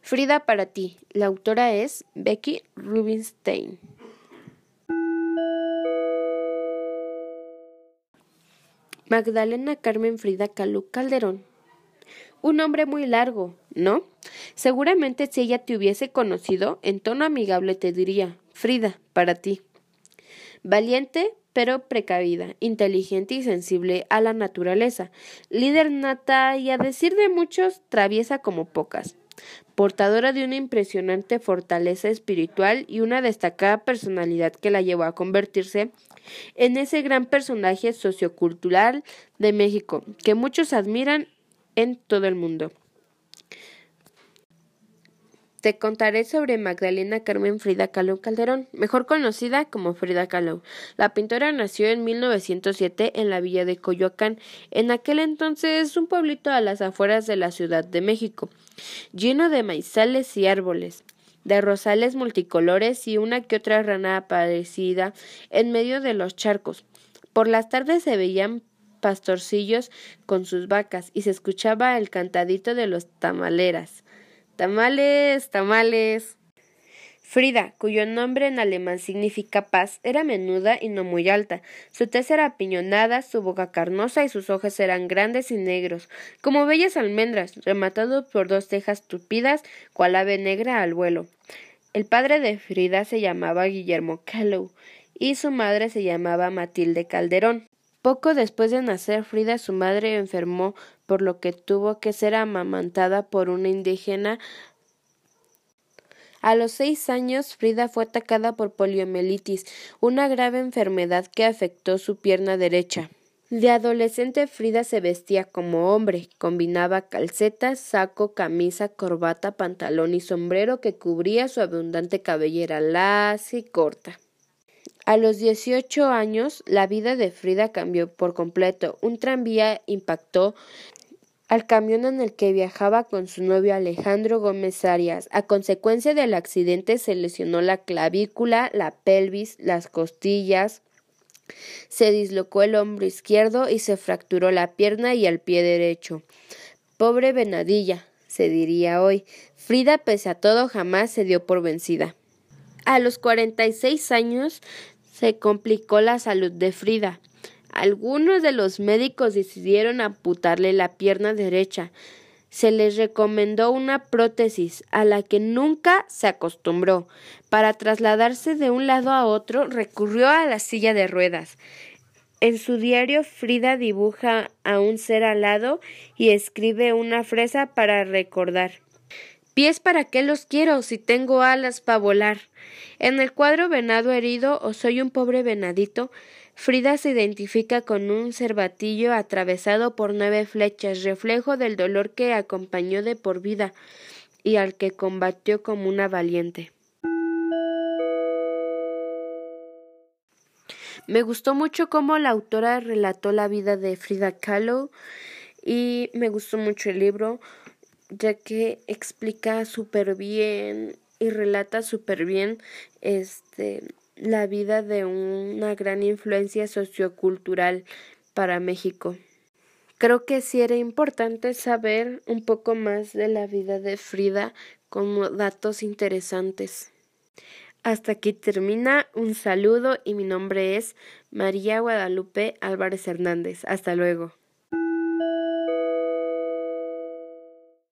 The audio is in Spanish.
Frida para ti. La autora es Becky Rubinstein. Magdalena Carmen Frida Calú Calderón. Un nombre muy largo, ¿no? Seguramente si ella te hubiese conocido, en tono amigable te diría, Frida, para ti. Valiente, pero precavida, inteligente y sensible a la naturaleza, líder nata y a decir de muchos, traviesa como pocas, portadora de una impresionante fortaleza espiritual y una destacada personalidad que la llevó a convertirse en ese gran personaje sociocultural de México que muchos admiran en todo el mundo. Te contaré sobre Magdalena Carmen Frida Kahlo Calderón, mejor conocida como Frida Kahlo. La pintora nació en 1907 en la villa de Coyoacán, en aquel entonces un pueblito a las afueras de la Ciudad de México, lleno de maizales y árboles, de rosales multicolores y una que otra rana aparecida en medio de los charcos. Por las tardes se veían pastorcillos con sus vacas y se escuchaba el cantadito de los tamaleras. Tamales, tamales. Frida, cuyo nombre en alemán significa paz, era menuda y no muy alta. Su tez era apiñonada, su boca carnosa y sus ojos eran grandes y negros, como bellas almendras, rematados por dos cejas tupidas, cual ave negra al vuelo. El padre de Frida se llamaba Guillermo Callow y su madre se llamaba Matilde Calderón. Poco después de nacer Frida, su madre enfermó, por lo que tuvo que ser amamantada por una indígena. A los seis años, Frida fue atacada por poliomielitis, una grave enfermedad que afectó su pierna derecha. De adolescente Frida se vestía como hombre, combinaba calcetas, saco, camisa, corbata, pantalón y sombrero que cubría su abundante cabellera lacia y corta. A los 18 años, la vida de Frida cambió por completo. Un tranvía impactó al camión en el que viajaba con su novio Alejandro Gómez Arias. A consecuencia del accidente se lesionó la clavícula, la pelvis, las costillas, se dislocó el hombro izquierdo y se fracturó la pierna y el pie derecho. Pobre venadilla, se diría hoy. Frida, pese a todo, jamás se dio por vencida. A los 46 años se complicó la salud de Frida. Algunos de los médicos decidieron amputarle la pierna derecha. Se les recomendó una prótesis a la que nunca se acostumbró. Para trasladarse de un lado a otro recurrió a la silla de ruedas. En su diario Frida dibuja a un ser alado y escribe una fresa para recordar. Pies para qué los quiero si tengo alas para volar. En el cuadro Venado herido o Soy un pobre venadito, Frida se identifica con un cervatillo atravesado por nueve flechas, reflejo del dolor que acompañó de por vida y al que combatió como una valiente. Me gustó mucho cómo la autora relató la vida de Frida Kahlo y me gustó mucho el libro ya que explica súper bien y relata súper bien este la vida de una gran influencia sociocultural para México. Creo que sí era importante saber un poco más de la vida de Frida como datos interesantes. Hasta aquí termina un saludo y mi nombre es María Guadalupe Álvarez Hernández. Hasta luego.